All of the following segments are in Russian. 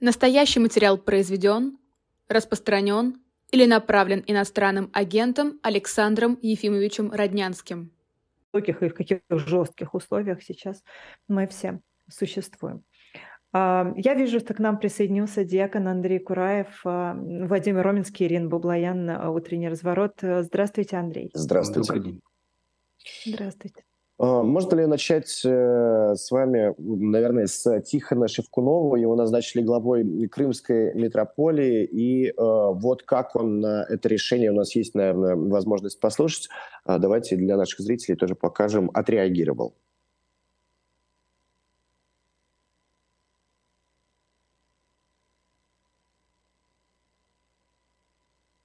Настоящий материал произведен, распространен или направлен иностранным агентом Александром Ефимовичем Роднянским. В каких и в каких жестких условиях сейчас мы все существуем. А, я вижу, что к нам присоединился диакон Андрей Кураев, а, Владимир Роменский, Ирина Бублаян, утренний разворот. Здравствуйте, Андрей. Здравствуйте. Здравствуйте. А, можно ли начать э, с вами, наверное, с Тихона Шевкунова? Его назначили главой Крымской метрополии. И э, вот как он на это решение, у нас есть, наверное, возможность послушать. А, давайте для наших зрителей тоже покажем, отреагировал.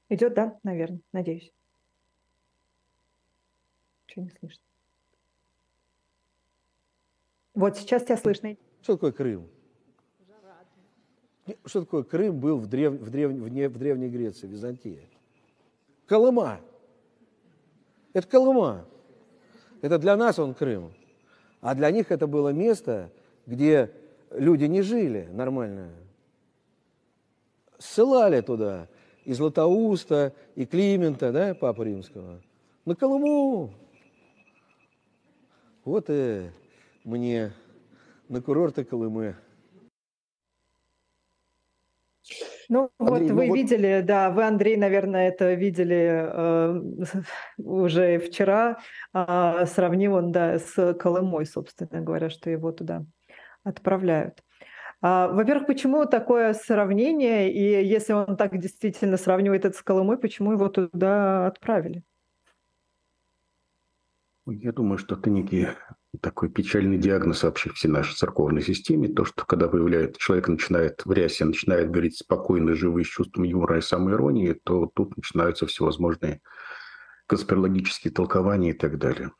Идет, да, наверное, надеюсь. Ничего не слышно. Вот сейчас тебя слышно. Что такое Крым? Что такое Крым был в, древ... в, древ... в, не... в Древней Греции, Византии? Колыма. Это Колыма. Это для нас он Крым. А для них это было место, где люди не жили нормально. Ссылали туда и Златоуста, и Климента, да, Папу Римского, на Колыму. Вот и мне на курорты Колымы. Ну Андрей, вот вы ну, видели, вот... да, вы, Андрей, наверное, это видели э, уже вчера. Э, сравнил он, да, с Колымой, собственно говоря, что его туда отправляют. А, во-первых, почему такое сравнение? И если он так действительно сравнивает это с Колымой, почему его туда отправили? Я думаю, что это некий такой печальный диагноз вообще всей нашей церковной системе. То, что когда появляется, человек начинает в рясе, начинает говорить спокойно, живые, с чувством юмора и самоиронии, то тут начинаются всевозможные конспирологические толкования и так далее.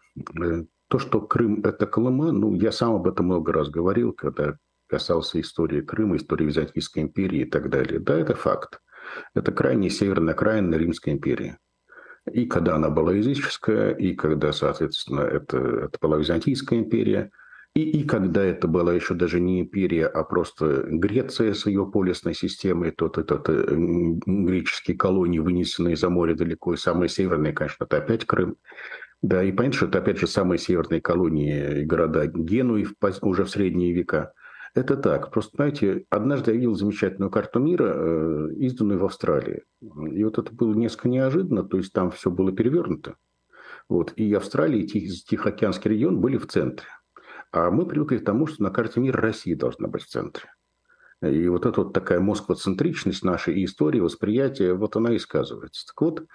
Э, то, что Крым – это Колыма, ну, я сам об этом много раз говорил, когда касался истории Крыма, истории Византийской империи и так далее. Да, это факт. Это крайне северная окраина Римской империи. И когда она была языческая, и когда, соответственно, это, это была Византийская империя, и, и когда это была еще даже не империя, а просто Греция с ее полисной системой, тот этот греческие колонии, вынесенные за море далеко, и самые северные, конечно, это опять Крым. Да, и понятно, что это опять же самые северные колонии и города Генуи уже в средние века – это так. Просто, знаете, однажды я видел замечательную карту мира, э, изданную в Австралии. И вот это было несколько неожиданно, то есть там все было перевернуто. Вот. И Австралия, и Тих, Тихоокеанский регион были в центре. А мы привыкли к тому, что на карте мира Россия должна быть в центре. И вот эта вот такая москвоцентричность нашей истории, восприятия, вот она и сказывается. Так вот,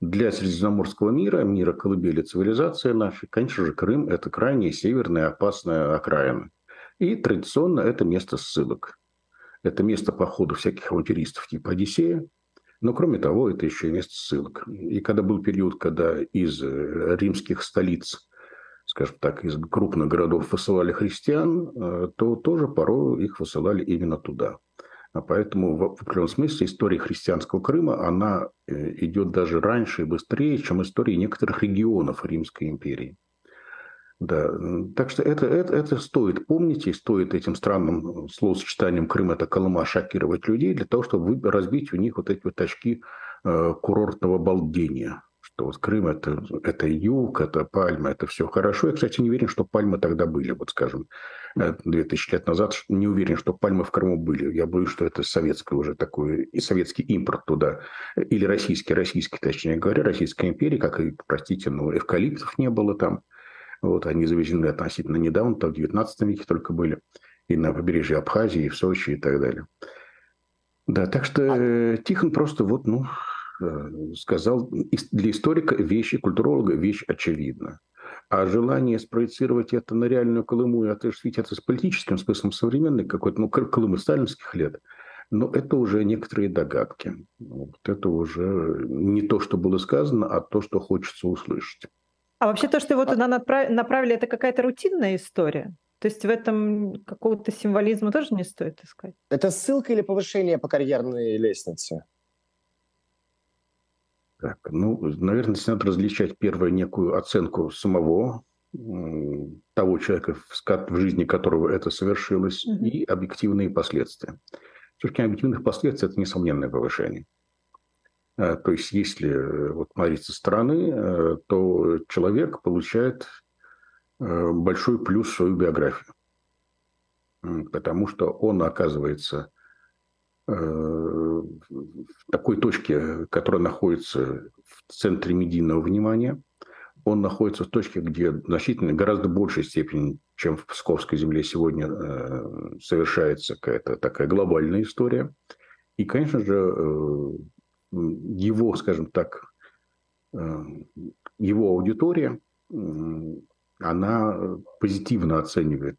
для Средиземноморского мира, мира колыбели цивилизации нашей, конечно же, Крым – это крайне северная опасная окраина. И традиционно это место ссылок. Это место похода всяких авантюристов типа Одиссея, но кроме того, это еще и место ссылок. И когда был период, когда из э, римских столиц, скажем так, из крупных городов высылали христиан, э, то тоже порой их высылали именно туда. А поэтому в определенном смысле история христианского Крыма, она э, идет даже раньше и быстрее, чем история некоторых регионов Римской империи. Да, так что это, это, это стоит помнить и стоит этим странным словосочетанием Крым это Колыма шокировать людей для того, чтобы разбить у них вот эти вот очки э, курортного балдения. Что вот Крым это, это юг, это пальма, это все хорошо. Я, кстати, не уверен, что пальмы тогда были. Вот, скажем, 2000 лет назад не уверен, что пальмы в Крыму были. Я боюсь, что это советское уже такое, и советский импорт туда. Или российский, российский, точнее говоря, Российская империя, как и, простите, но эвкалиптов не было там вот, они завезены относительно недавно, там в 19 веке только были. И на побережье Абхазии, и в Сочи, и так далее. Да, так что э, Тихон просто вот, ну, э, сказал, для историка вещи, культуролога вещь очевидна. А желание спроецировать это на реальную Колыму и отождествить это с политическим смыслом современной какой-то, ну, Колымы сталинских лет, но это уже некоторые догадки. Вот это уже не то, что было сказано, а то, что хочется услышать. А вообще то, что его туда направили, это какая-то рутинная история? То есть в этом какого-то символизма тоже не стоит искать? Это ссылка или повышение по карьерной лестнице? Так, ну, наверное, здесь надо различать первую некую оценку самого того человека, в жизни которого это совершилось, угу. и объективные последствия. Зрения объективных последствий это несомненное повышение. То есть, если вот смотреть со стороны, то человек получает большой плюс в свою биографию. Потому что он оказывается в такой точке, которая находится в центре медийного внимания. Он находится в точке, где значительно гораздо большей степени, чем в Псковской земле сегодня э, совершается какая-то такая глобальная история. И, конечно же, э, его, скажем так, э, его аудитория, она позитивно оценивает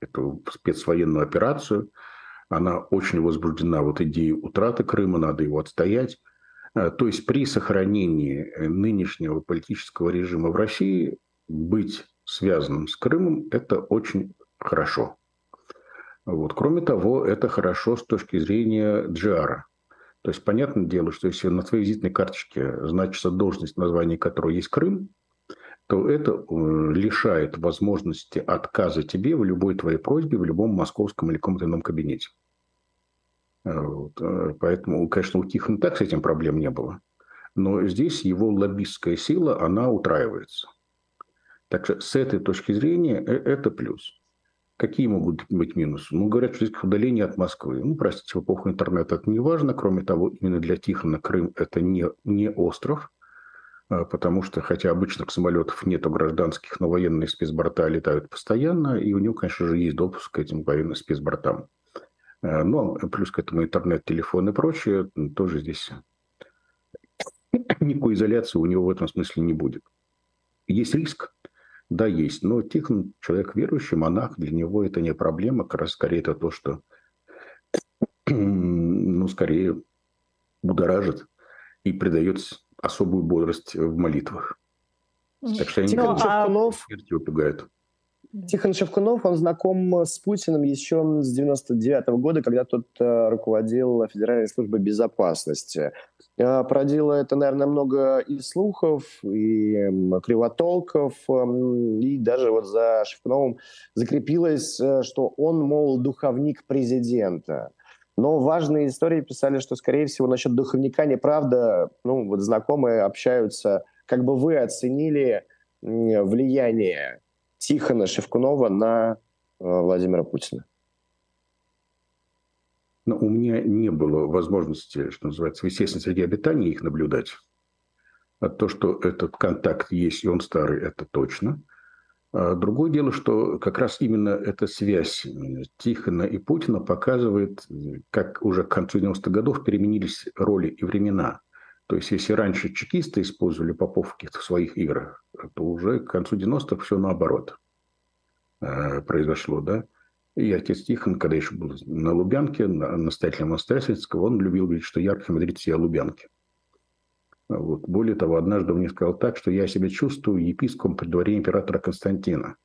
эту спецвоенную операцию – она очень возбуждена вот идеей утраты Крыма, надо его отстоять. Э, то есть при сохранении э, нынешнего политического режима в России быть связанным с Крымом – это очень хорошо. Вот. Кроме того, это хорошо с точки зрения Джиара. То есть, понятное дело, что если на твоей визитной карточке значится должность, название которой есть Крым, то это э, лишает возможности отказа тебе в любой твоей просьбе, в любом московском или каком-то ином кабинете. Э, вот. Э, поэтому, конечно, у Тихона так с этим проблем не было. Но здесь его лоббистская сила, она утраивается. Так что с этой точки зрения это плюс. Какие могут быть минусы? Ну, говорят, что здесь удаление от Москвы. Ну, простите, в эпоху интернета это не важно. Кроме того, именно для Тихона Крым это не, не остров. А, потому что, хотя обычных самолетов нет у гражданских, но военные спецборта летают постоянно, и у него, конечно же, есть допуск к этим военным спецбортам. А, но плюс к этому интернет, телефон и прочее, тоже здесь никакой изоляции у него в этом смысле не будет. Есть риск? Да, есть. Но Тихон человек верующий, монах, для него это не проблема. Как раз скорее это то, что ну, скорее будоражит и придает особую бодрость в молитвах. Так что они Тихон Шевкунов... смерти убегают. Тихон Шевкунов, он знаком с Путиным еще с 99 -го года, когда тот э, руководил Федеральной службой безопасности. Э, породило это, наверное, много и слухов, и э, кривотолков, э, и даже вот за Шевкуновым закрепилось, э, что он, мол, духовник президента. Но важные истории писали, что, скорее всего, насчет духовника неправда. Ну, вот знакомые общаются. Как бы вы оценили влияние Тихона Шевкунова на э, Владимира Путина? Но у меня не было возможности, что называется, в естественной среде обитания их наблюдать. А то, что этот контакт есть, и он старый, это точно – а другое дело, что как раз именно эта связь Тихона и Путина показывает, как уже к концу 90-х годов переменились роли и времена. То есть, если раньше чекисты использовали Попов в каких-то своих играх, то уже к концу 90-х все наоборот э, произошло, да. И отец Тихон, когда еще был на Лубянке, на настоятелем монастыря он любил говорить, что я архимандрит о Лубянке. Вот. Более того, однажды он мне сказал так, что я себя чувствую епископом при дворе императора Константина,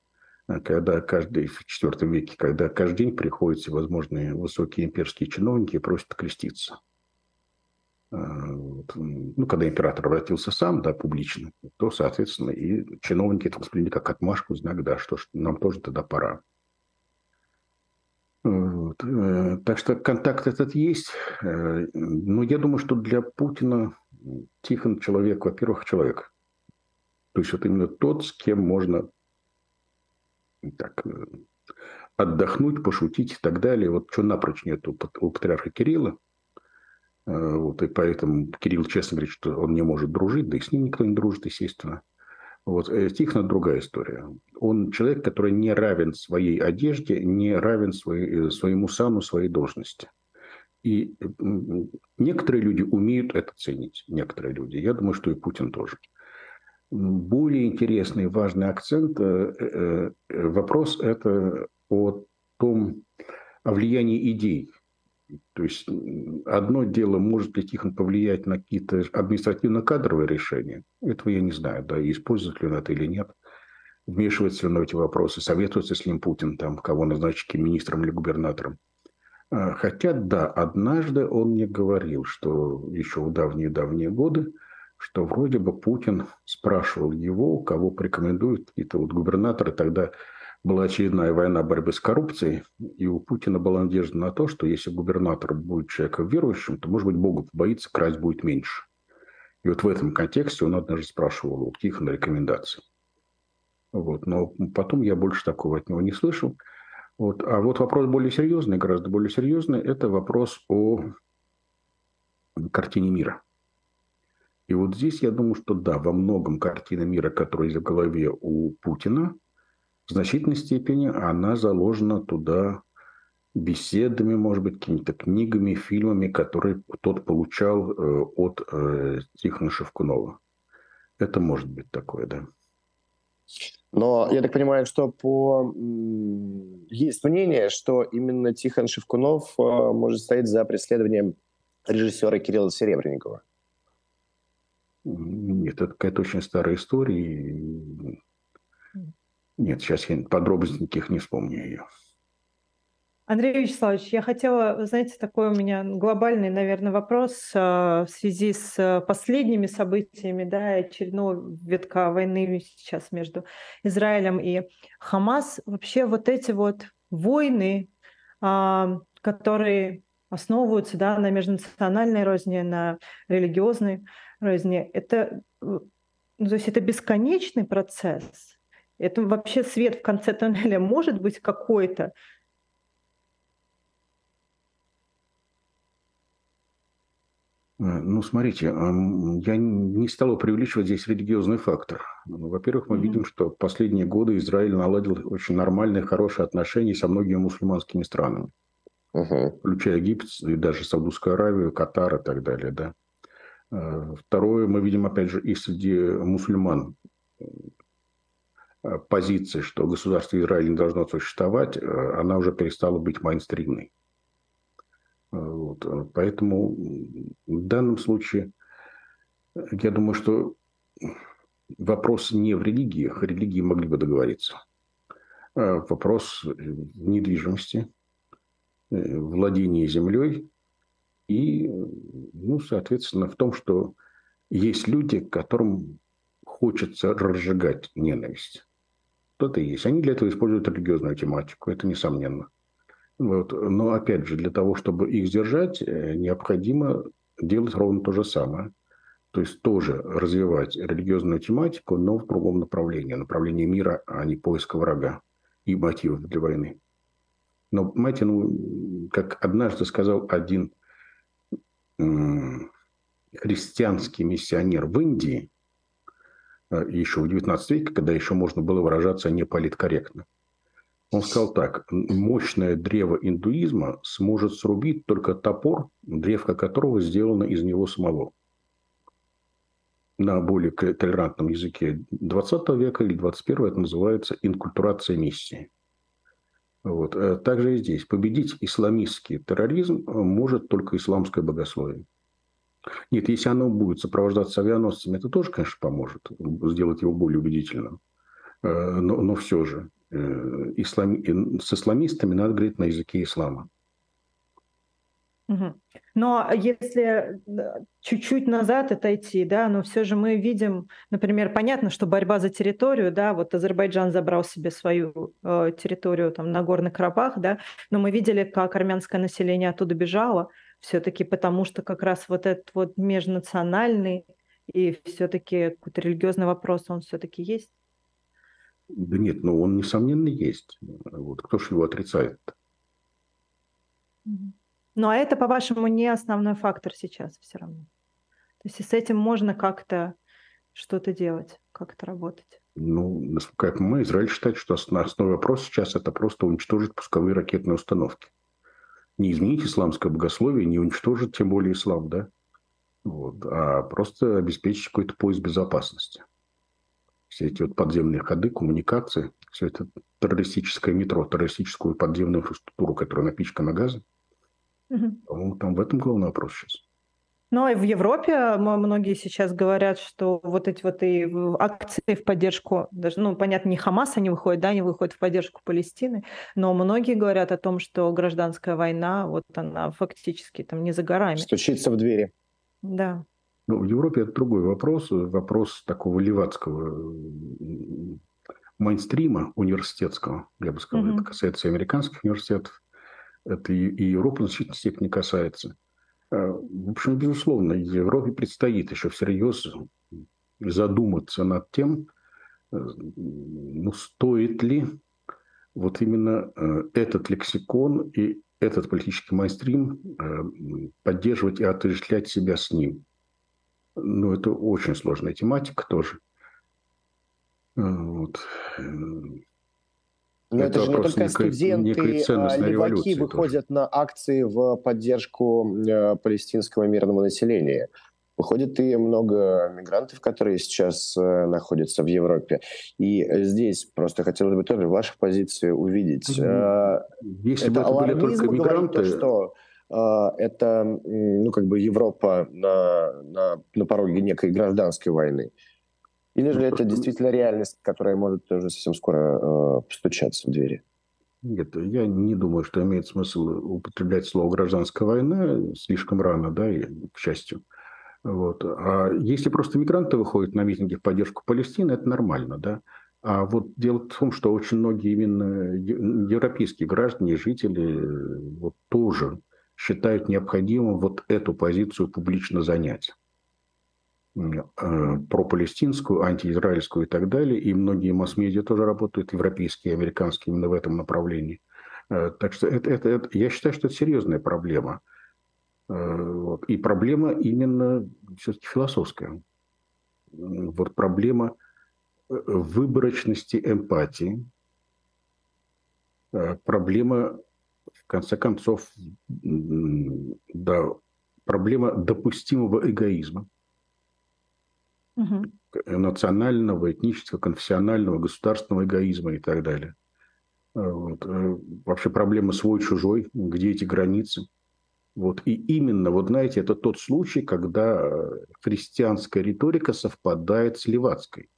а когда каждый в IV веке, когда каждый день приходят всевозможные высокие имперские чиновники и просят креститься. Ну, когда император обратился сам, да, публично, то, соответственно, и чиновники это восприняли как отмашку, знак, да, что нам тоже тогда пора. Вот. Э, так что контакт этот есть. Э, но я думаю, что для Путина Тихон человек, во-первых, человек. То есть вот именно тот, с кем можно так, э, отдохнуть, пошутить и так далее. Вот что напрочь нет у, у патриарха Кирилла. Э, вот, и поэтому Кирилл честно говорит, что он не может дружить, да и с ним никто не дружит, естественно. Вот. Э, Тихон – другая история. Он человек, который не равен своей одежде, не равен своей, своему сану, своей должности. И некоторые люди умеют это ценить, некоторые люди. Я думаю, что и Путин тоже. Более интересный важный акцент, э, э, э, вопрос это о том, о влиянии идей. То есть одно дело, может ли Тихон повлиять на какие-то административно-кадровые решения. Этого я не знаю, да, использует ли он это или нет. Вмешивается ли он в эти вопросы, советуется с ним Путин, там, кого назначить министром или губернатором. А, хотя, да, однажды он мне говорил, что еще в давние-давние годы, что вроде бы Путин спрашивал его, кого порекомендуют какие-то вот губернаторы тогда была очередная война борьбы с коррупцией, и у Путина была надежда на то, что если губернатор будет человеком верующим, то, может быть, Бога побоится, красть будет меньше. И вот в этом контексте он однажды спрашивал у Тихона рекомендации. Вот. Но потом я больше такого от него не слышал. Вот. А вот вопрос более серьезный, гораздо более серьезный, это вопрос о картине мира. И вот здесь я думаю, что да, во многом картина мира, которая есть в голове у Путина, в значительной степени она заложена туда беседами, может быть, какими-то книгами, фильмами, которые тот получал э, от э, Тихона Шевкунова. Это может быть такое, да. Но я так понимаю, что по... есть мнение, что именно Тихон Шевкунов э, может стоять за преследованием режиссера Кирилла Серебренникова. Нет, это какая-то очень старая история. Нет, сейчас я подробностей никаких не вспомню ее. Андрей Вячеславович, я хотела, знаете, такой у меня глобальный, наверное, вопрос а, в связи с последними событиями, да, очередного витка войны сейчас между Израилем и Хамас. Вообще вот эти вот войны, а, которые основываются да, на межнациональной розни, на религиозной розни, это, ну, то есть это бесконечный процесс. Это вообще свет в конце туннеля может быть какой-то, Э, ну, смотрите, я не стал преувеличивать здесь религиозный фактор. Во-первых, мы mm-hmm. видим, что в последние годы Израиль наладил очень нормальные, хорошие отношения со многими мусульманскими странами, uh-huh. включая Египет и даже Саудовскую Аравию, Катар и так далее. Да? Э, второе, мы видим, опять же, и среди мусульман позиции, что государство Израиль не должно существовать, она уже перестала быть майнстримной. Вот. Поэтому в данном случае я думаю, что вопрос не в религиях, религии могли бы договориться. Вопрос в недвижимости, э, владении землей и, ну, соответственно, в том, что есть люди, которым хочется разжигать ненависть. Кто-то есть. Они для этого используют религиозную тематику, это несомненно. Вот. Но опять же, для того, чтобы их сдержать, э, необходимо делать ровно то же самое. То есть тоже развивать религиозную тематику, но в другом направлении. Направлении мира, а не поиска врага и мотивов для войны. Но, понимаете, ну, как однажды сказал один христианский миссионер в Индии, еще в XIX веке, когда еще можно было выражаться неполиткорректно – он сказал так, мощное древо индуизма сможет срубить только топор, древко которого сделано из него самого. На более толерантном языке 20 века или 21 это называется инкультурация миссии. Вот. Э, также и здесь. Победить исламистский терроризм может только исламское богословие. Нет, если оно будет сопровождаться авианосцами, это тоже, конечно, поможет сделать его более убедительным. Э, но, но все же Э, ислам... с исламистами надо говорить на языке ислама. Но если чуть-чуть назад отойти, да, но все же мы видим, например, понятно, что борьба за территорию, да, вот Азербайджан забрал себе свою э, территорию там на Горный Карабах, да, но мы видели, как армянское население оттуда бежало, все-таки потому что как раз вот этот вот межнациональный и все-таки какой-то религиозный вопрос, он все-таки есть. Да нет, ну он, несомненно, есть. Вот кто же его отрицает? Ну а это, по-вашему, не основной фактор сейчас все равно? То есть с этим можно как-то что-то делать, как-то работать? Ну, насколько я понимаю, Израиль считает, что основной вопрос сейчас это просто уничтожить пусковые ракетные установки. Не изменить исламское богословие, не уничтожить тем более ислам, да? Вот, а просто обеспечить какой-то поиск безопасности все эти вот подземные ходы, коммуникации, все это террористическое метро, террористическую подземную инфраструктуру, которая напичкана газом. Угу. По-моему, там в этом главный вопрос сейчас. Ну и в Европе многие сейчас говорят, что вот эти вот и акции в поддержку, даже, ну, понятно, не Хамас они выходят, да, они выходят в поддержку Палестины, но многие говорят о том, что гражданская война, вот она фактически там не за горами. Стучится в двери. Да. Ну, в Европе это другой вопрос, вопрос такого левацкого мейнстрима университетского, я бы сказал, mm-hmm. это касается и американских университетов, это и, и Европы в значительной степени касается. Э, в общем, безусловно, Европе предстоит еще всерьез задуматься над тем, э, ну, стоит ли вот именно э, этот лексикон и этот политический майстрим поддерживать и отождествлять себя с ним. Ну, это очень сложная тематика тоже. Вот. Но это, это же не только студенты, а леваки выходят тоже. на акции в поддержку э, палестинского мирного населения. Выходит и много мигрантов, которые сейчас э, находятся в Европе. И здесь просто хотелось бы тоже вашу позицию увидеть. Э, Если это бы это были только мигранты... То, что это ну, как бы Европа на, на, на пороге некой гражданской войны. Или же ну, это действительно реальность, которая может уже совсем скоро э, постучаться в двери? Нет, я не думаю, что имеет смысл употреблять слово «гражданская война» слишком рано, да, и, к счастью. Вот. А если просто мигранты выходят на митинги в поддержку Палестины, это нормально, да. А вот дело в том, что очень многие именно европейские граждане, жители вот тоже считают необходимым вот эту позицию публично занять. Э, пропалестинскую, антиизраильскую и так далее. И многие масс-медиа тоже работают, европейские, американские, именно в этом направлении. Э, так что это, это, это, я считаю, что это серьезная проблема. Э, вот. И проблема именно все-таки философская. Вот проблема выборочности эмпатии, проблема, в конце концов, да, проблема допустимого эгоизма угу. национального, этнического, конфессионального, государственного эгоизма и так далее. А, вот. Э, вообще проблема свой-чужой, где эти границы. Вот. И именно, вот знаете, это тот случай, когда христианская риторика совпадает с левацкой.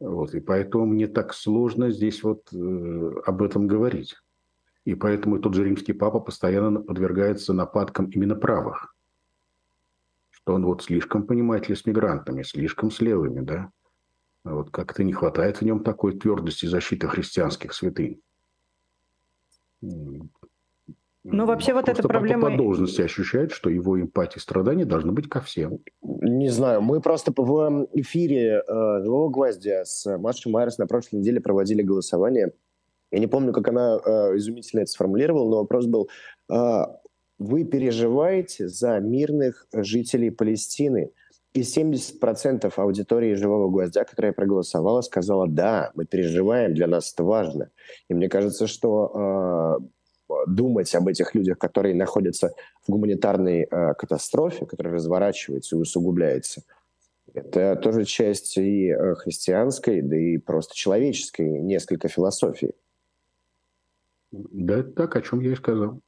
Вот. И поэтому мне так сложно здесь вот э, об этом говорить. И поэтому тот же римский папа постоянно подвергается нападкам именно правых что он вот слишком, понимаете ли, с мигрантами, слишком с левыми, да? Вот как-то не хватает в нем такой твердости защиты христианских святынь. Ну, вообще вот эта проблема... по должности ощущает, что его эмпатия и страдания должны быть ко всем. Не знаю, мы просто в эфире э, «Живого гвоздя» с Машей Майерс на прошлой неделе проводили голосование. Я не помню, как она э, изумительно это сформулировала, но вопрос был, э, вы переживаете за мирных жителей Палестины. И 70% аудитории «Живого гвоздя», которая проголосовала, сказала, да, мы переживаем, для нас это важно. И мне кажется, что э, думать об этих людях, которые находятся в гуманитарной э, катастрофе, которая разворачивается и усугубляется, это тоже часть и э, христианской, да и просто человеческой, несколько философии. Да, это так, о чем я и сказал.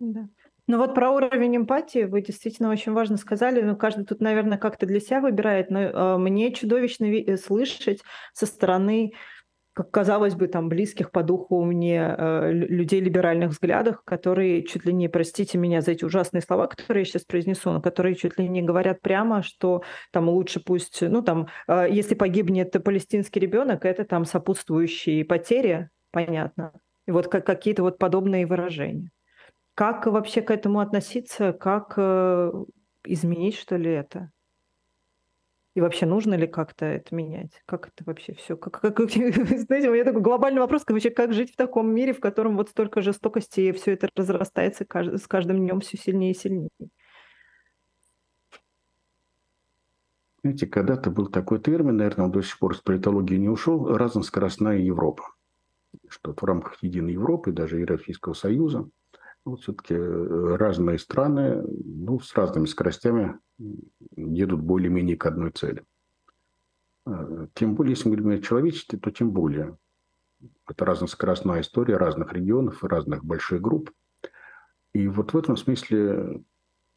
Да. Ну вот про уровень эмпатии вы действительно очень важно сказали. Ну, каждый тут, наверное, как-то для себя выбирает, но э, мне чудовищно ви- слышать со стороны как казалось бы, там, близких по духу мне э, людей либеральных взглядов, которые чуть ли не, простите меня за эти ужасные слова, которые я сейчас произнесу, но которые чуть ли не говорят прямо, что там лучше пусть, ну там, э, если погибнет палестинский ребенок, это там сопутствующие потери, понятно. И вот как, какие-то вот подобные выражения. Как вообще к этому относиться? Как э, изменить, что ли, это? И вообще нужно ли как-то это менять? Как это вообще все? Как, как, знаете, у меня такой глобальный вопрос, как, вообще, как жить в таком мире, в котором вот столько жестокости, и все это разрастается с каждым днем все сильнее и сильнее? Знаете, когда-то был такой термин, наверное, он до сих пор с политологии не ушел, разноскоростная Европа. Что в рамках единой Европы, даже Европейского Союза – вот все-таки э, разные страны ну, с разными скоростями едут более-менее к одной цели. Э, тем более, если мы говорим о человечестве, то тем более. Это разноскоростная история разных регионов и разных больших групп. И вот в этом смысле,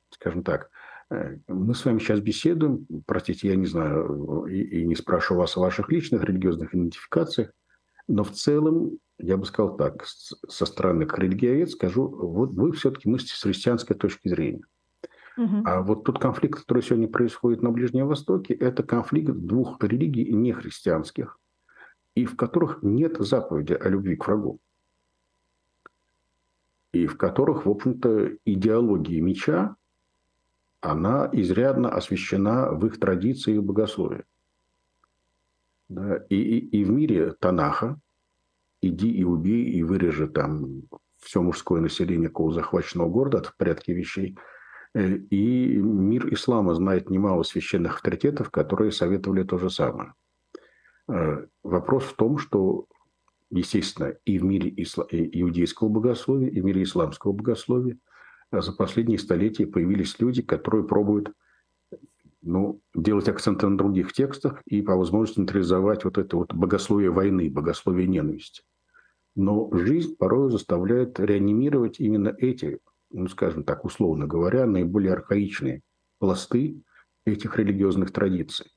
скажем так, э, мы с вами сейчас беседуем, простите, я не знаю и, и не спрашиваю вас о ваших личных религиозных идентификациях, но в целом я бы сказал так, со стороны религиовед скажу, вот вы все-таки мыслите с христианской точки зрения. Угу. А вот тот конфликт, который сегодня происходит на Ближнем Востоке, это конфликт двух религий не христианских, и в которых нет заповеди о любви к врагу. И в которых, в общем-то, идеология меча, она изрядно освещена в их традиции и богословии. Да, и, и, и в мире Танаха иди и убей, и вырежи там все мужское население какого захваченного города, это в порядке вещей. Э, и мир ислама знает немало священных авторитетов, которые советовали то же самое. Э, вопрос в том, что, естественно, и в мире иудейского богословия, и в мире исламского богословия за последние столетия появились люди, которые пробуют ну, делать акценты на других текстах и по возможности нейтрализовать вот это вот богословие войны, богословие ненависти. Но жизнь порой заставляет реанимировать именно эти, ну, скажем так, условно говоря, наиболее архаичные пласты этих религиозных традиций.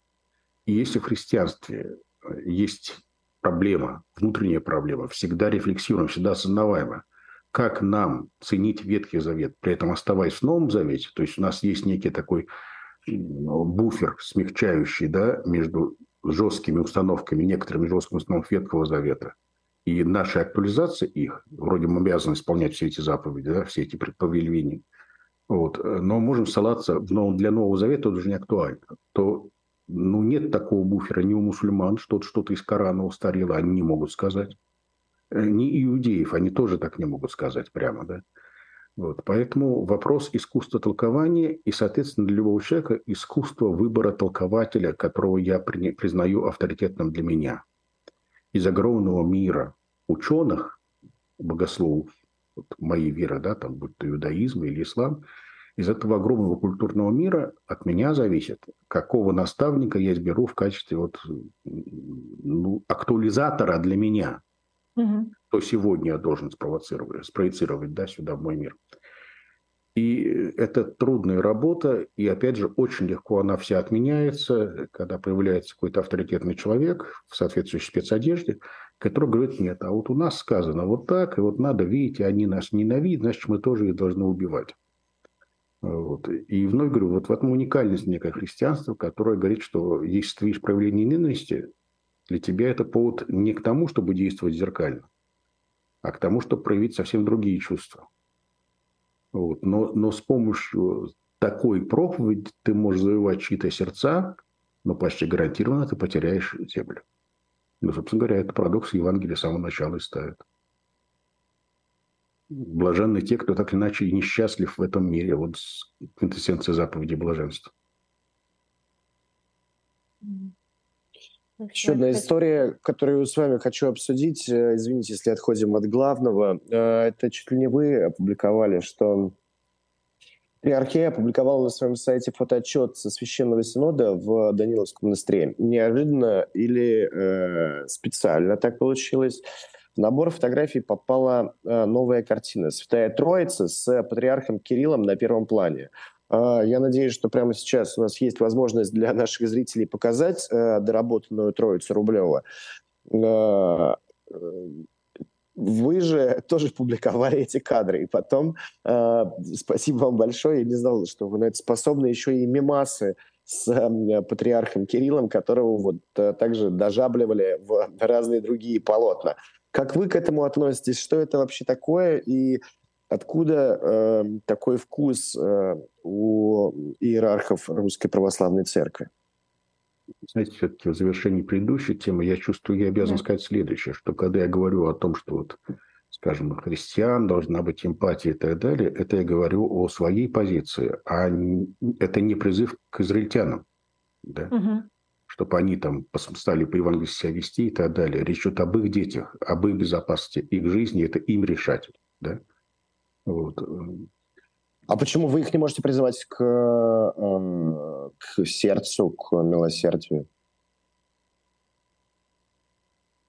И если в христианстве э, есть проблема, внутренняя проблема, всегда рефлексируем, всегда осознаваемая, как нам ценить Ветхий Завет, при этом оставаясь в Новом Завете, то есть у нас есть некий такой буфер, смягчающий да, между жесткими установками, некоторыми жесткими установками Ветхого Завета – и наша актуализация их, вроде мы обязаны исполнять все эти заповеди, да, все эти повеления, вот, но можем ссылаться в новом, для Нового Завета, это уже не актуально, то ну, нет такого буфера ни у мусульман, что-то что из Корана устарело, они не могут сказать. Э, ни иудеев, они тоже так не могут сказать прямо, да. Вот, поэтому вопрос искусства толкования и, соответственно, для любого человека искусство выбора толкователя, которого я признаю авторитетным для меня. Из огромного мира ученых, богословов, вот моей веры, да, там, будь то иудаизм или ислам, из этого огромного культурного мира от меня зависит, какого наставника я изберу в качестве вот, ну, актуализатора для меня. Угу. То сегодня я должен спровоцировать, спроецировать да, сюда, в мой мир. И это трудная работа, и опять же, очень легко она вся отменяется, когда появляется какой-то авторитетный человек в соответствующей спецодежде, который говорит, нет, а вот у нас сказано вот так, и вот надо, видите, они нас ненавидят, значит, мы тоже их должны убивать. Вот. И вновь говорю, вот в этом уникальность некое христианства, которое говорит, что если ты видишь проявление ненависти, для тебя это повод не к тому, чтобы действовать зеркально, а к тому, чтобы проявить совсем другие чувства. Вот. Но, но с помощью такой проповеди ты можешь завоевать чьи-то сердца, но почти гарантированно ты потеряешь землю. Ну, собственно говоря, это парадокс Евангелия с самого начала и ставит. Блаженны те, кто так или иначе несчастлив в этом мире. Вот квинтэссенция заповеди блаженства. Еще одна история, которую с вами хочу обсудить. Э, извините, если отходим от главного. Э, это чуть ли не вы опубликовали, что Приархия опубликовала на своем сайте фотоотчет со священного синода в Даниловском монастыре. Неожиданно или э, специально так получилось. В набор фотографий попала э, новая картина «Святая Троица» с патриархом Кириллом на первом плане. Э, я надеюсь, что прямо сейчас у нас есть возможность для наших зрителей показать э, доработанную Троицу Рублева. Э, вы же тоже публиковали эти кадры. И потом, э, спасибо вам большое, я не знал, что вы на это способны, еще и мимасы с э, патриархом Кириллом, которого вот э, также дожабливали в разные другие полотна. Как вы к этому относитесь? Что это вообще такое? И откуда э, такой вкус э, у иерархов Русской Православной Церкви? знаете, все-таки в завершении предыдущей темы я чувствую, я обязан да. сказать следующее, что когда я говорю о том, что вот, скажем, христиан должна быть эмпатия и так далее, это я говорю о своей позиции, а это не призыв к израильтянам, да? угу. чтобы они там стали по Евангелию себя вести и так далее. Речь идет об их детях, об их безопасности, их жизни, это им решать, да? Вот. А почему вы их не можете призывать к, э, к сердцу, к милосердию?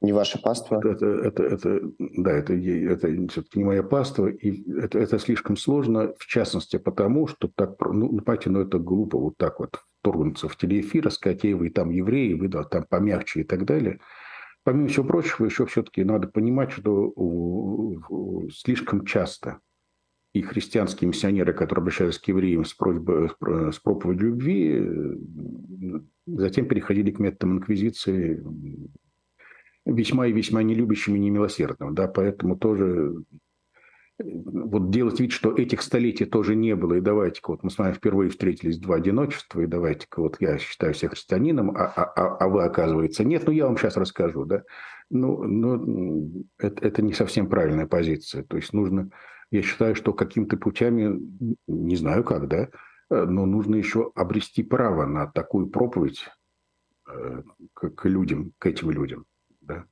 Не ваша паства? Это, это, это, да, это, это все-таки не моя паства, и это, это слишком сложно, в частности, потому что так, ну, понимаете, ну, это глупо вот так вот вторгнуться в телеэфир, сказать, ей вы там евреи, вы да, там помягче и так далее. Помимо всего прочего, еще все-таки надо понимать, что слишком часто и христианские миссионеры, которые обращались к евреям с, просьбой, с проповедью любви, затем переходили к методам инквизиции весьма и весьма нелюбящим и немилосердным, да, поэтому тоже вот делать вид, что этих столетий тоже не было, и давайте-ка вот мы с вами впервые встретились два одиночества, и давайте-ка вот я считаю себя христианином, а, а, а, а вы, оказывается, нет, ну я вам сейчас расскажу, да. Ну, ну это, это не совсем правильная позиция, то есть нужно, я считаю, что каким-то путями, не знаю как, да, но нужно еще обрести право на такую проповедь э, к, людям, к этим людям, да.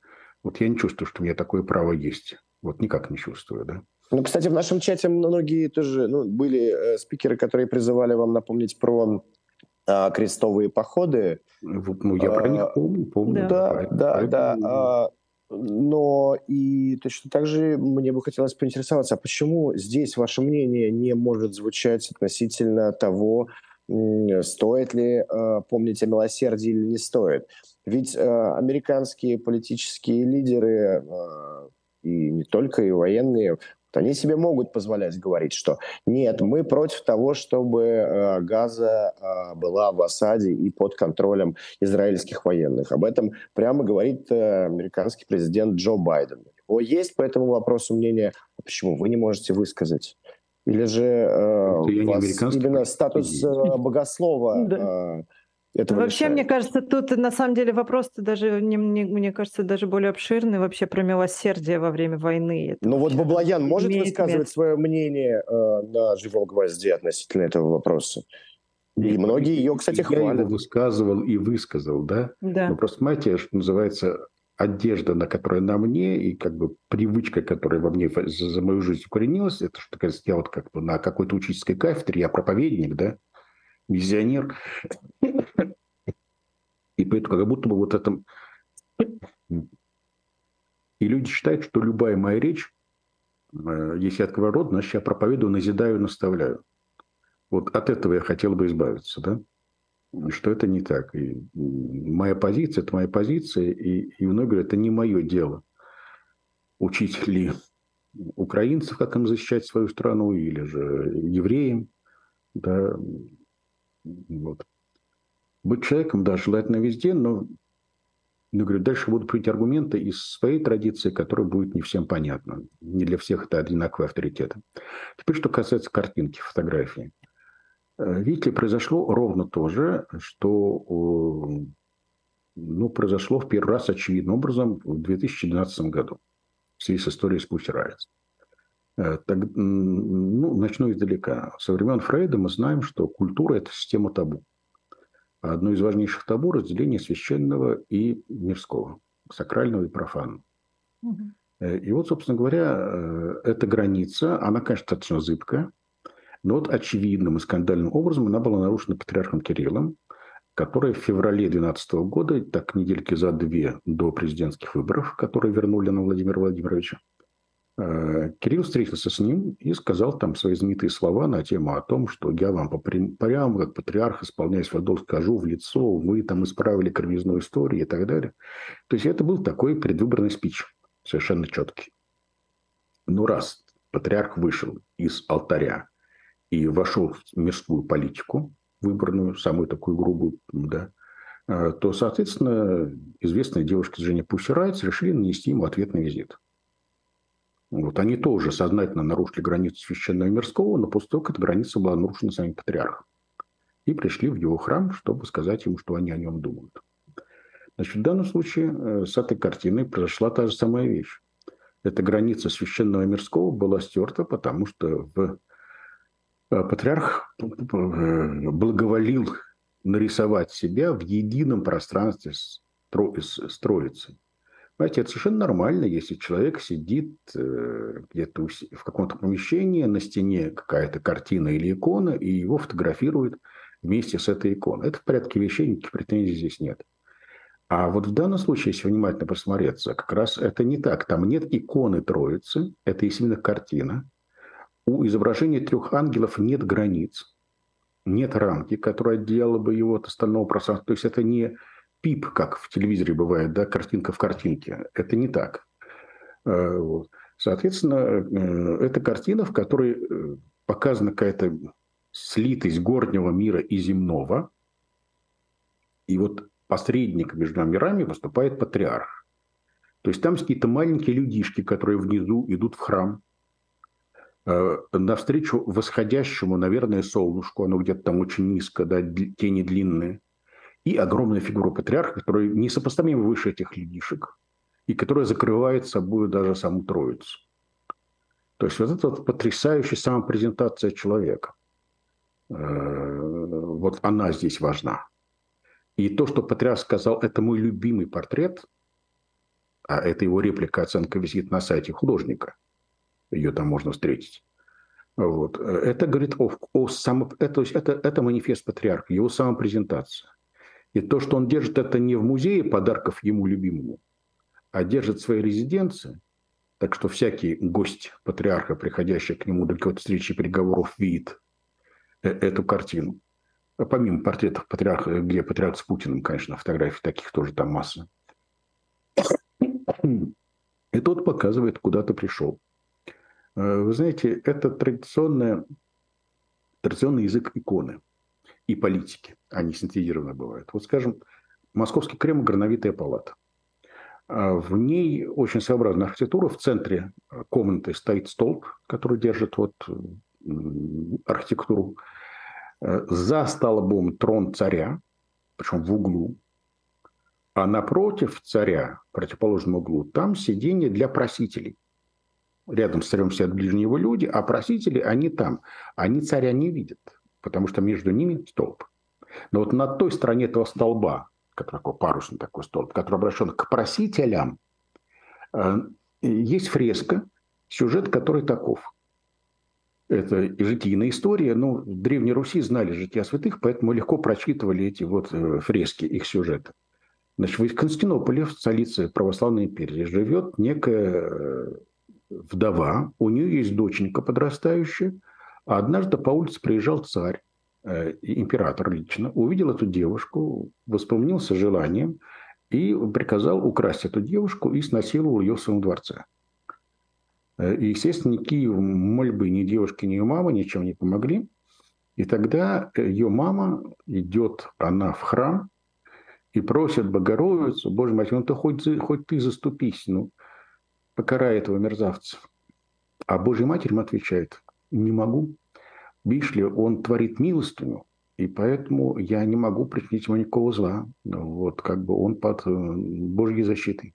Вот я не чувствую, что у меня такое право есть, вот никак не чувствую, да. Ну, кстати, в нашем чате многие тоже ну, были э, спикеры, которые призывали вам напомнить про э, крестовые походы. Ну, я про них помню, помню. Да, да, поэтому... да. А, но и точно так же мне бы хотелось поинтересоваться, а почему здесь ваше мнение не может звучать относительно того, стоит ли э, помнить о милосердии или не стоит? Ведь э, американские политические лидеры э, и не только, и военные они себе могут позволять говорить, что нет, мы против того, чтобы э, Газа э, была в осаде и под контролем израильских военных. Об этом прямо говорит э, американский президент Джо Байден. У него есть по этому вопросу мнение, а почему вы не можете высказать? Или же э, у вас именно статус э, богослова этого Вообще, решает. мне кажется, тут на самом деле вопрос даже, не, не, мне кажется, даже более обширный вообще про милосердие во время войны. Это ну вот Баблоян может высказывать место. свое мнение э, на живом гвозде относительно этого вопроса? И многие ее, кстати, хвалят. Я его высказывал и высказал, да? Да. Но просто, понимаете, что называется, одежда, на которой на мне, и как бы привычка, которая во мне за, за мою жизнь укоренилась, это что, я вот как бы на какой-то учительской кафедре, я проповедник, да, визионер. И поэтому как будто бы вот это... И люди считают, что любая моя речь, э, если от кого род, значит, я проповедую, назидаю, наставляю. Вот от этого я хотел бы избавиться, да? Что это не так. И моя позиция – это моя позиция, и, и многие говорят, это не мое дело. Учить ли украинцев, как им защищать свою страну, или же евреям, да, вот. Быть человеком, да, желательно везде, но я говорю, дальше будут прийти аргументы из своей традиции, которая будет не всем понятна. Не для всех это одинаковый авторитет. Теперь, что касается картинки, фотографии. Э, видите, произошло ровно то же, что ну, произошло в первый раз очевидным образом в 2012 году в связи с историей с Пусси Так, ну, начну издалека. Со времен Фрейда мы знаем, что культура – это система табу одно из важнейших табу – разделение священного и мирского, сакрального и профанного. Угу. И вот, собственно говоря, э, эта граница, она, конечно, достаточно зыбкая, но вот очевидным и скандальным образом она была нарушена патриархом Кириллом, который в феврале 2012 года, так недельки за две до президентских выборов, которые вернули на Владимира Владимировича, Э, Кирилл встретился с ним и сказал там свои знаменитые слова на тему о том, что я вам прямо как патриарх, исполняя свой долг, скажу в лицо, вы там исправили кровизную историю и так далее. То есть это был такой предвыборный спич, совершенно четкий. Ну раз патриарх вышел из алтаря и вошел в мирскую политику, выборную, самую такую грубую, да, э, то, соответственно, известные девушки Женя Пусси Райтс решили нанести ему ответный визит – вот, они тоже сознательно нарушили границу священного и мирского, но после того, как эта граница была нарушена самим патриархом. И пришли в его храм, чтобы сказать ему, что они о нем думают. Значит, в данном случае э, с этой картиной произошла та же самая вещь. Эта граница священного и мирского была стерта, потому что в э, патриарх э, благоволил нарисовать себя в едином пространстве с, с Троицей. Знаете, это совершенно нормально, если человек сидит э, где-то в каком-то помещении, на стене какая-то картина или икона, и его фотографируют вместе с этой иконой. Это в порядке вещей, никаких претензий здесь нет. А вот в данном случае, если внимательно посмотреться, как раз это не так. Там нет иконы Троицы, это именно картина. У изображения трех ангелов нет границ, нет рамки, которая отделяла бы его от остального пространства. То есть это не пип, как в телевизоре бывает, да, картинка в картинке. Это не так. Э, Соответственно, э, это картина, в которой э, показана какая-то слитость горнего мира и земного. И вот посредник между мирами выступает патриарх. То есть там какие-то маленькие людишки, которые внизу идут в храм, навстречу восходящему, наверное, солнышку, оно где-то там очень низко, да, тени длинные, и огромная фигура патриарха, которая несопоставимо выше этих людишек, и которая закрывает собой даже саму Троицу. То есть вот это вот потрясающая самопрезентация человека. Э, вот она здесь важна. И то, что патриарх сказал, это мой любимый портрет, а это его реплика, оценка висит на сайте художника. Ее там можно встретить. Вот. Это говорит о, о само, это, это, это манифест патриарха, его самопрезентация. И то, что он держит это не в музее подарков ему любимому, а держит в своей резиденции, так что всякий гость патриарха, приходящий к нему для какой-то встречи переговоров, видит э, эту картину. Помимо портретов патриарха, где патриарх с Путиным, конечно, фотографий таких тоже там масса. И тот показывает, куда ты пришел. Э, вы знаете, это традиционный язык иконы и политики. Они синтезированы бывают. Вот, скажем, Московский Кремль – грановитая палата. А в ней очень своеобразная архитектура. В центре комнаты стоит столб, который держит вот архитектуру. Э, за столбом трон царя, причем в углу. А напротив царя, в противоположном углу, там сиденье для просителей. Рядом с царем сидят ближние люди, а просители, они там. Они царя не видят, потому что между ними столб. Но вот на той стороне этого столба, как такой парусный такой столб, который обращен к просителям, э, есть фреска, сюжет который таков. Это житийная история, но в Древней Руси знали жития святых, поэтому легко прочитывали эти вот э, фрески, их сюжеты. Значит, в Константинополе, в столице православной империи, живет некая э, вдова, у нее есть доченька подрастающая, а однажды по улице приезжал царь, э, император лично, увидел эту девушку, воспомнился желанием и приказал украсть эту девушку и снасиловал ее в своем дворце. Э, и, естественно, никакие мольбы ни девушки, ни ее мама ничем не помогли. И тогда ее мама идет, она в храм, и просят Богородицу, Боже мой, ну ты хоть, хоть ты заступись, ну, покарай этого мерзавца. А Божья Матерь ему отвечает, не могу. Видишь ли, он творит милостыню, и поэтому я не могу причинить ему никакого зла. Вот как бы он под э, Божьей защитой.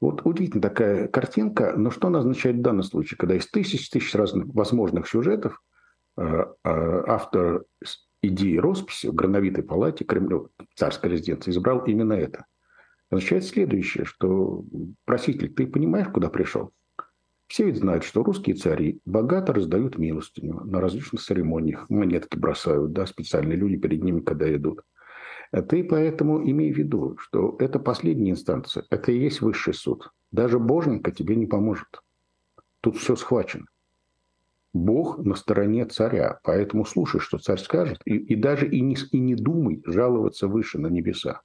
Вот удивительная такая картинка, но что она означает в данном случае, когда из тысяч тысяч разных возможных сюжетов э, э, автор идеи росписи в Грановитой палате Кремля, царской резиденции, избрал именно это. Означает следующее, что проситель, ты понимаешь, куда пришел? Все ведь знают, что русские цари богато раздают милостыню на различных церемониях, монетки бросают, да, специальные люди перед ними, когда идут. А ты поэтому имей в виду, что это последняя инстанция, это и есть высший суд. Даже боженька тебе не поможет. Тут все схвачено. Бог на стороне царя, поэтому слушай, что царь скажет, и, и даже и не, и не думай жаловаться выше на небеса.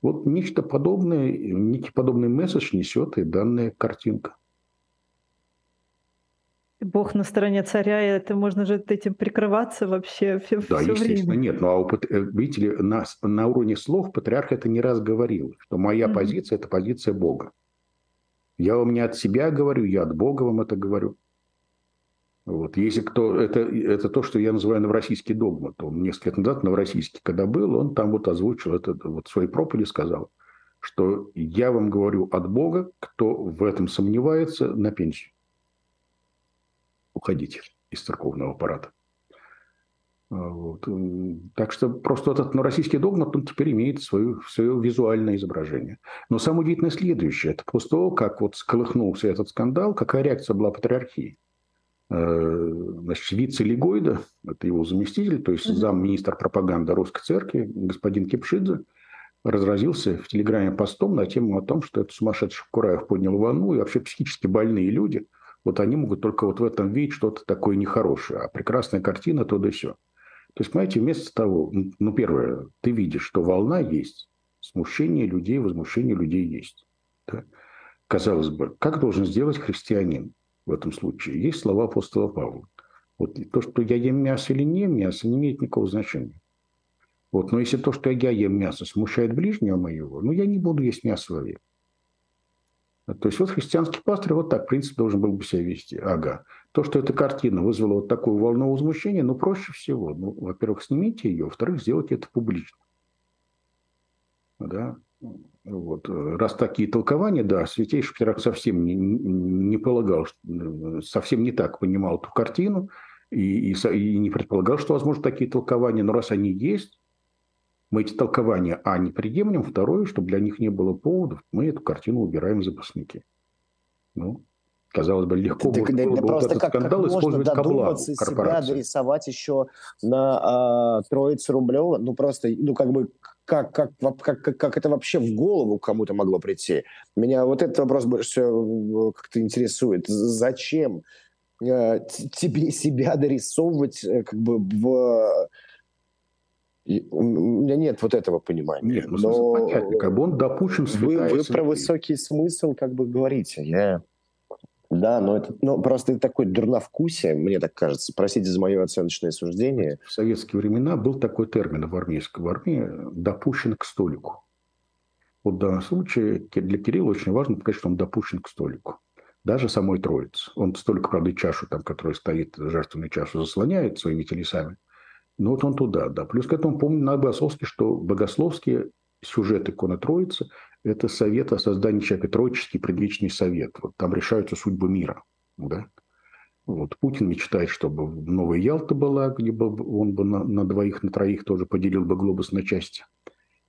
Вот нечто подобное, некий подобный месседж несет и данная картинка. Бог на стороне царя, и это можно же этим прикрываться вообще все, да, все естественно, время. нет. Ну, а э, видите ли, на, на уровне слов патриарх это не раз говорил, что моя mm-hmm. позиция – это позиция Бога. Я вам не от себя говорю, я от Бога вам это говорю. Вот. Если кто, это, это то, что я называю новороссийский догмат. Он несколько лет назад новороссийский, когда был, он там вот озвучил это, вот свои проповеди сказал, что я вам говорю от Бога, кто в этом сомневается, на пенсию. Уходите из церковного аппарата. А, вот. Так что просто этот новороссийский догмат, он теперь имеет свое, свое визуальное изображение. Но самое удивительное следующее. Это после того, как вот сколыхнулся этот скандал, какая реакция была патриархии. Э, значит, вице-легойда, это его заместитель, то есть замминистра пропаганды Русской Церкви, господин Кипшидзе, разразился в Телеграме постом на тему о том, что это сумасшедший Кураев поднял волну, и вообще психически больные люди, вот они могут только вот в этом видеть что-то такое нехорошее, а прекрасная картина то да все. То есть, понимаете, вместо того, ну, первое, ты видишь, что волна есть, смущение людей, возмущение людей есть. Да? Казалось бы, как должен сделать христианин? в этом случае. Есть слова апостола Павла. Вот то, что я ем мясо или не ем мясо, не имеет никакого значения. Вот, но если то, что я ем мясо, смущает ближнего моего, ну, я не буду есть мясо вовек. То есть вот христианский пастырь вот так, в принципе, должен был бы себя вести. Ага. То, что эта картина вызвала вот такую волну возмущения, ну, проще всего. Ну, во-первых, снимите ее, во-вторых, сделайте это публично. Да? Вот. Раз такие толкования, да, Святейший Петрак совсем не, не полагал, совсем не так понимал эту картину и, и, и не предполагал, что возможно такие толкования, но раз они есть, мы эти толкования, а, не приемлем, второе, чтобы для них не было поводов, мы эту картину убираем в запасники. Ну, казалось бы, легко так, было, да, было просто этот как, скандал как использовать можно додуматься себя дорисовать еще на а, Троице Рублева, ну просто, ну как бы, как, как, как, как, как это вообще в голову кому-то могло прийти? Меня вот этот вопрос больше всего э, как-то интересует. Зачем э, тебе себя дорисовывать э, как бы в и у меня нет вот этого понимания. Нет, ну, но понятно, как бы он допущен Вы, вы про высокий смысл как бы говорите. Я... Да, но это ну, просто это такое дурновкусие, мне так кажется. Простите за мое оценочное суждение. В советские времена был такой термин в армейской в армии «допущен к столику». Вот в данном случае для Кирилла очень важно сказать, что он допущен к столику. Даже самой Троицы. Он столько, правда, чашу, там, которая стоит, жертвенную чашу, заслоняет своими телесами – ну вот он туда, да. Плюс к этому помню на Богословске, что богословские сюжеты иконы Троицы – это совет о создании человека, Троический предвечный совет. Вот там решаются судьбы мира. Да? Вот. Путин мечтает, чтобы новая Ялта была, где бы он бы на, на двоих, на троих тоже поделил бы глобус на части.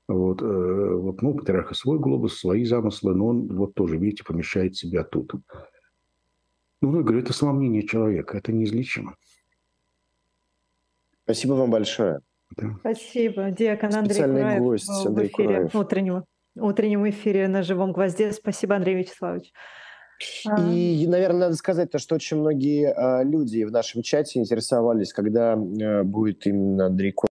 Вот, э, вот, ну, патриарха свой глобус, свои замыслы, но он вот тоже, видите, помещает себя тут. Ну, я говорю, это самомнение человека, это неизлечимо. Спасибо вам большое. Да. Спасибо. Диакон Андрей Специальный Кураев гость в Андрей эфире Кураев. утреннего, утреннем эфире на «Живом гвозде». Спасибо, Андрей Вячеславович. И, наверное, надо сказать то, что очень многие а, люди в нашем чате интересовались, когда а, будет именно Андрей Кураев